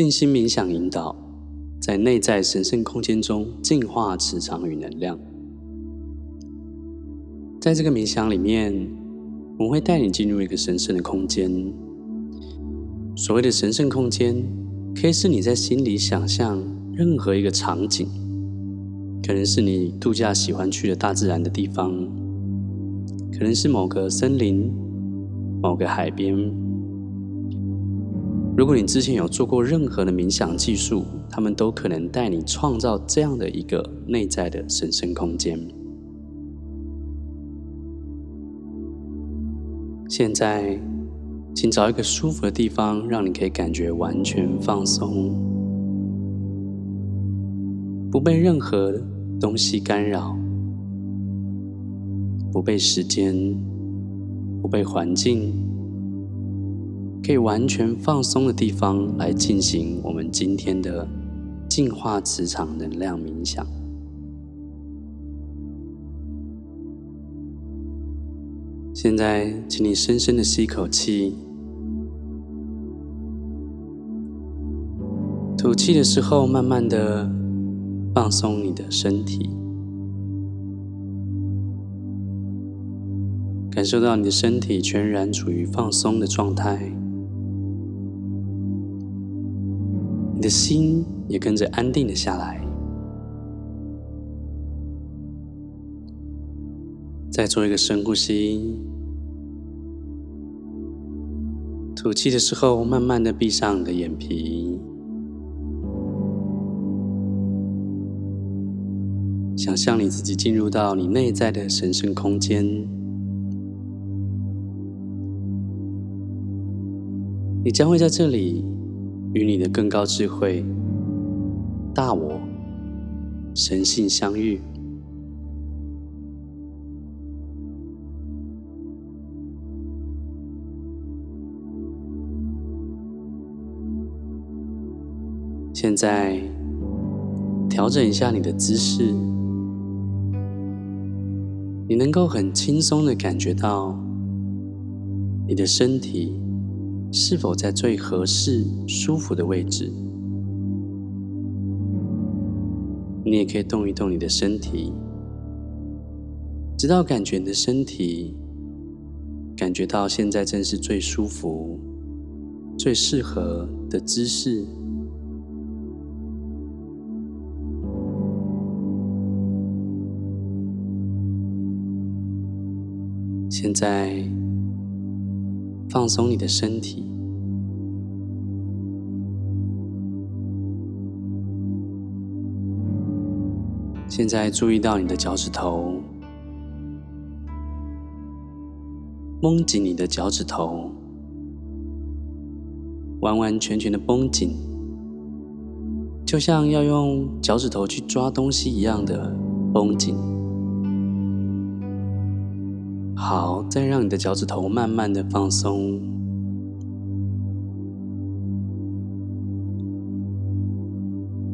静心冥想引导，在内在神圣空间中净化磁场与能量。在这个冥想里面，我们会带你进入一个神圣的空间。所谓的神圣空间，可以是你在心里想象任何一个场景，可能是你度假喜欢去的大自然的地方，可能是某个森林、某个海边。如果你之前有做过任何的冥想技术，他们都可能带你创造这样的一个内在的神圣空间。现在，请找一个舒服的地方，让你可以感觉完全放松，不被任何东西干扰，不被时间，不被环境。可以完全放松的地方来进行我们今天的净化磁场能量冥想。现在，请你深深的吸一口气，吐气的时候，慢慢的放松你的身体，感受到你的身体全然处于放松的状态。心也跟着安定了下来。再做一个深呼吸，吐气的时候，慢慢的闭上你的眼皮，想象你自己进入到你内在的神圣空间，你将会在这里。与你的更高智慧、大我、神性相遇。现在，调整一下你的姿势，你能够很轻松的感觉到你的身体。是否在最合适、舒服的位置？你也可以动一动你的身体，直到感觉你的身体感觉到现在正是最舒服、最适合的姿势。现在。放松你的身体。现在注意到你的脚趾头，绷紧你的脚趾头，完完全全的绷紧，就像要用脚趾头去抓东西一样的绷紧。好，再让你的脚趾头慢慢的放松。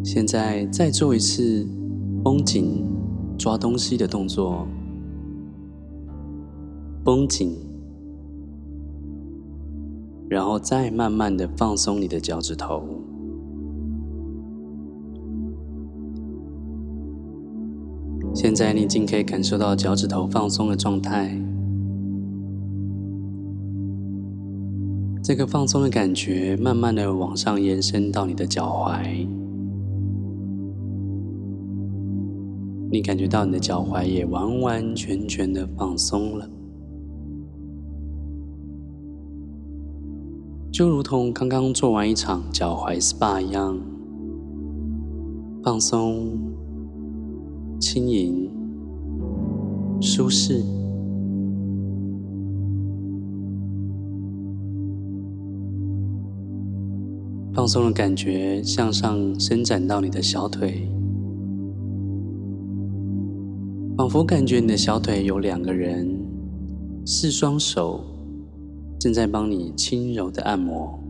现在再做一次绷紧抓东西的动作，绷紧，然后再慢慢的放松你的脚趾头。现在你已经可以感受到脚趾头放松的状态。这个放松的感觉，慢慢的往上延伸到你的脚踝，你感觉到你的脚踝也完完全全的放松了，就如同刚刚做完一场脚踝 SPA 一样，放松、轻盈、舒适。放松的感觉向上伸展到你的小腿，仿佛感觉你的小腿有两个人，四双手正在帮你轻柔的按摩，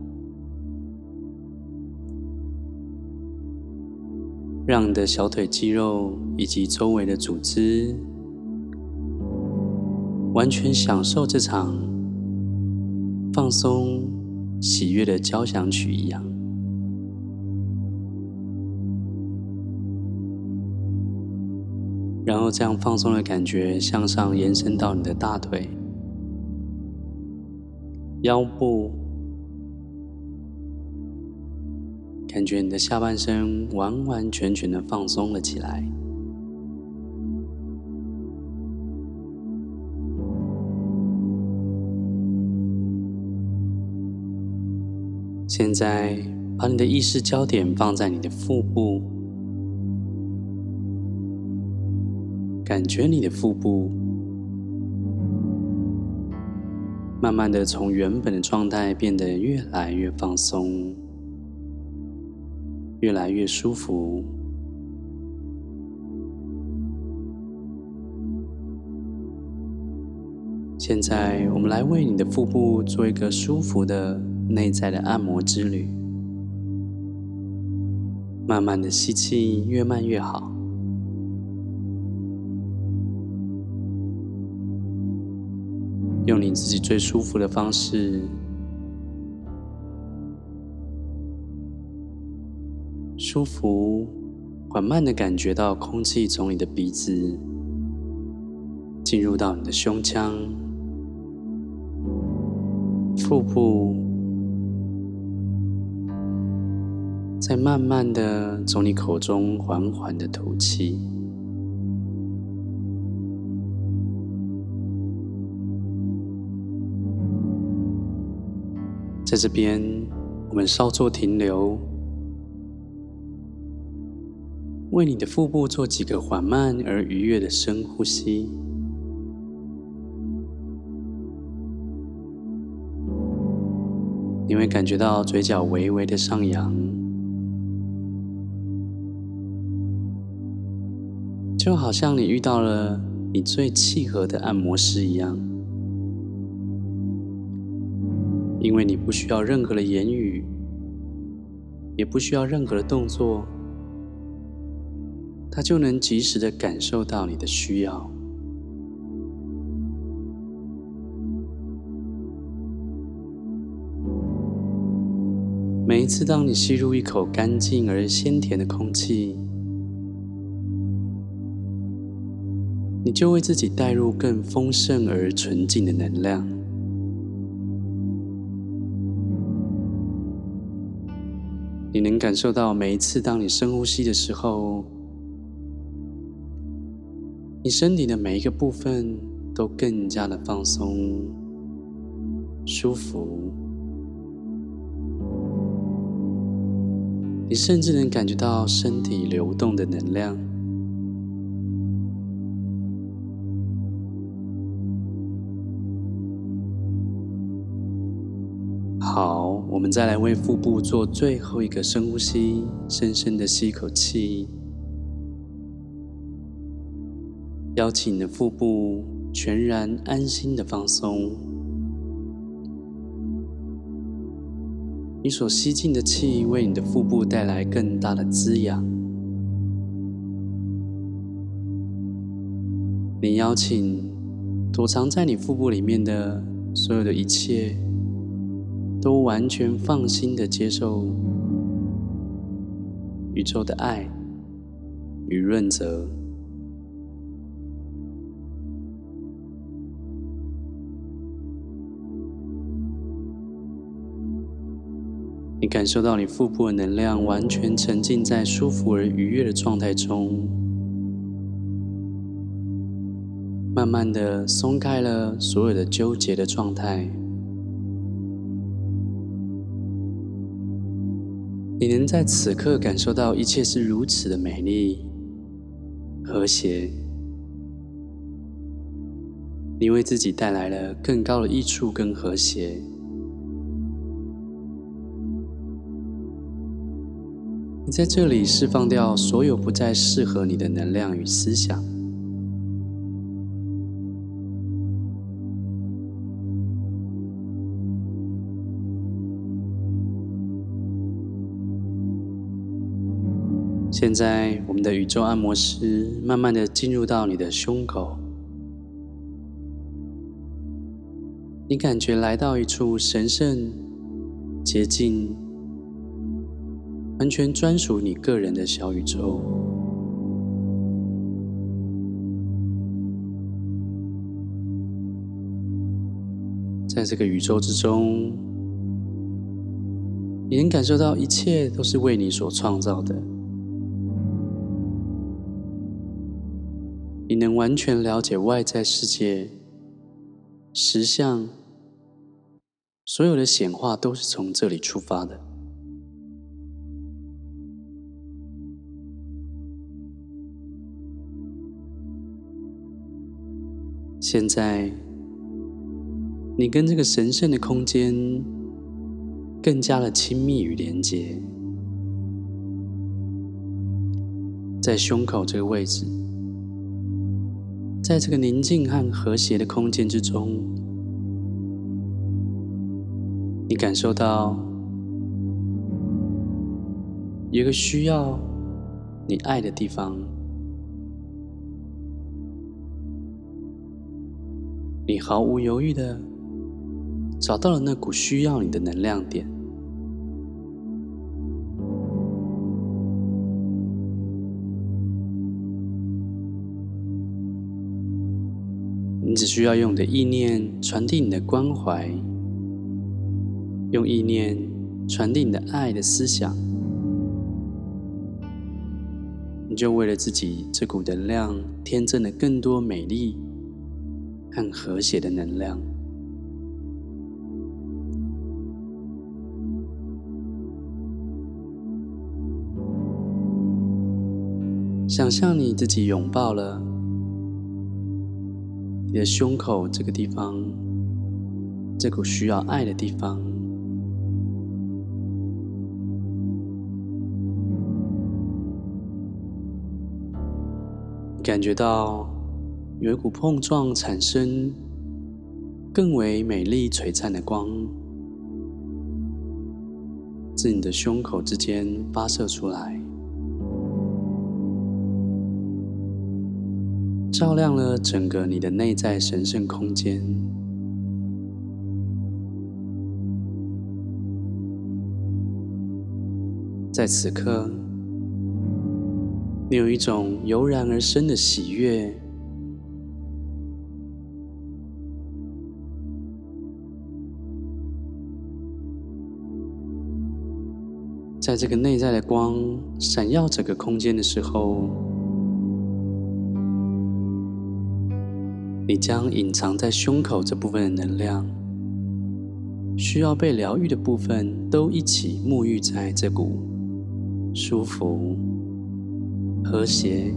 让你的小腿肌肉以及周围的组织完全享受这场放松、喜悦的交响曲一样。然后这样放松的感觉向上延伸到你的大腿、腰部，感觉你的下半身完完全全的放松了起来。现在，把你的意识焦点放在你的腹部，感觉你的腹部慢慢的从原本的状态变得越来越放松，越来越舒服。现在，我们来为你的腹部做一个舒服的。内在的按摩之旅，慢慢的吸气，越慢越好。用你自己最舒服的方式，舒服、缓慢的感觉到空气从你的鼻子进入到你的胸腔、腹部。再慢慢的从你口中缓缓的吐气，在这边我们稍作停留，为你的腹部做几个缓慢而愉悦的深呼吸，你会感觉到嘴角微微的上扬。就好像你遇到了你最契合的按摩师一样，因为你不需要任何的言语，也不需要任何的动作，他就能及时的感受到你的需要。每一次当你吸入一口干净而鲜甜的空气，你就为自己带入更丰盛而纯净的能量。你能感受到每一次当你深呼吸的时候，你身体的每一个部分都更加的放松、舒服。你甚至能感觉到身体流动的能量。们再来为腹部做最后一个深呼吸，深深的吸一口气，邀请你的腹部全然安心的放松。你所吸进的气为你的腹部带来更大的滋养。你邀请躲藏在你腹部里面的所有的一切。都完全放心的接受宇宙的爱与润泽。你感受到你腹部的能量完全沉浸在舒服而愉悦的状态中，慢慢的松开了所有的纠结的状态。你能在此刻感受到一切是如此的美丽、和谐，你为自己带来了更高的益处跟和谐。你在这里释放掉所有不再适合你的能量与思想。现在我们的宇宙按摩师慢慢的进入到你的胸口。你感觉来到一处神圣洁净完全专属你个人的小宇宙。在这个宇宙之中你能感受到一切都是为你所创造的。你能完全了解外在世界实相，所有的显化都是从这里出发的。现在，你跟这个神圣的空间更加的亲密与连结，在胸口这个位置。在这个宁静和和谐的空间之中，你感受到一个需要你爱的地方，你毫无犹豫的找到了那股需要你的能量点。需要用你的意念传递你的关怀，用意念传递你的爱的思想，你就为了自己这股能量添增了更多美丽和和谐的能量。想象你自己拥抱了。你的胸口这个地方，这股需要爱的地方，感觉到有一股碰撞产生更为美丽璀璨的光，自你的胸口之间发射出来。照亮了整个你的内在神圣空间。在此刻，你有一种油然而生的喜悦，在这个内在的光闪耀整个空间的时候。你将隐藏在胸口这部分的能量，需要被疗愈的部分，都一起沐浴在这股舒服、和谐、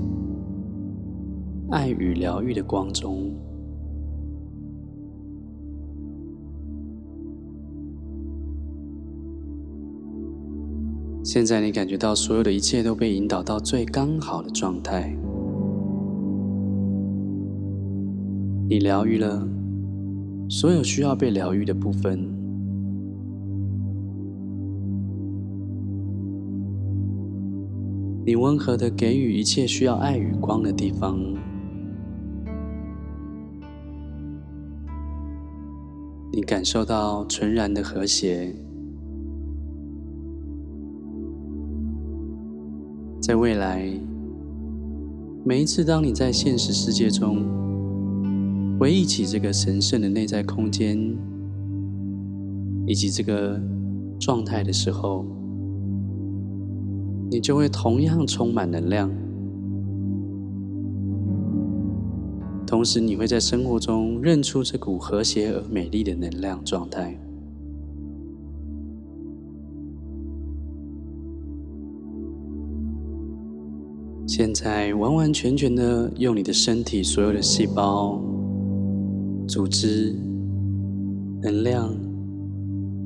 爱与疗愈的光中。现在你感觉到所有的一切都被引导到最刚好的状态。你疗愈了所有需要被疗愈的部分，你温和的给予一切需要爱与光的地方，你感受到纯然的和谐。在未来，每一次当你在现实世界中，回忆起这个神圣的内在空间，以及这个状态的时候，你就会同样充满能量。同时，你会在生活中认出这股和谐而美丽的能量状态。现在，完完全全的用你的身体所有的细胞。组织能量，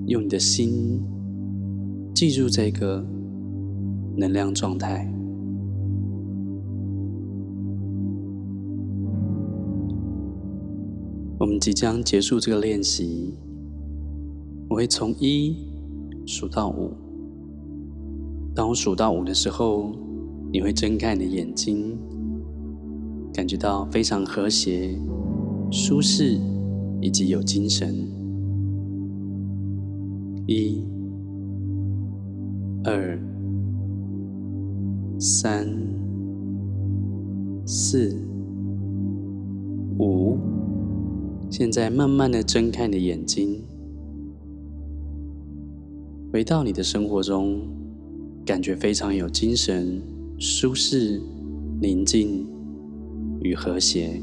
用你的心记住这个能量状态。我们即将结束这个练习，我会从一数到五。当我数到五的时候，你会睁开你的眼睛，感觉到非常和谐。舒适以及有精神。一、二、三、四、五。现在慢慢的睁开你的眼睛，回到你的生活中，感觉非常有精神、舒适、宁静与和谐。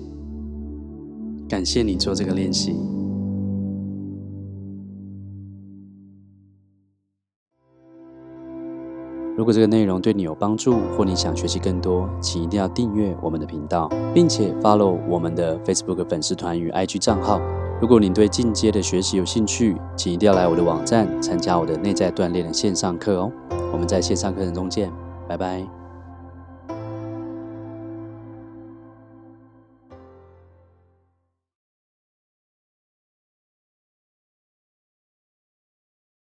感谢你做这个练习。如果这个内容对你有帮助，或你想学习更多，请一定要订阅我们的频道，并且 follow 我们的 Facebook 粉丝团与 IG 账号。如果你对进阶的学习有兴趣，请一定要来我的网站参加我的内在锻炼的线上课哦。我们在线上课程中见，拜拜。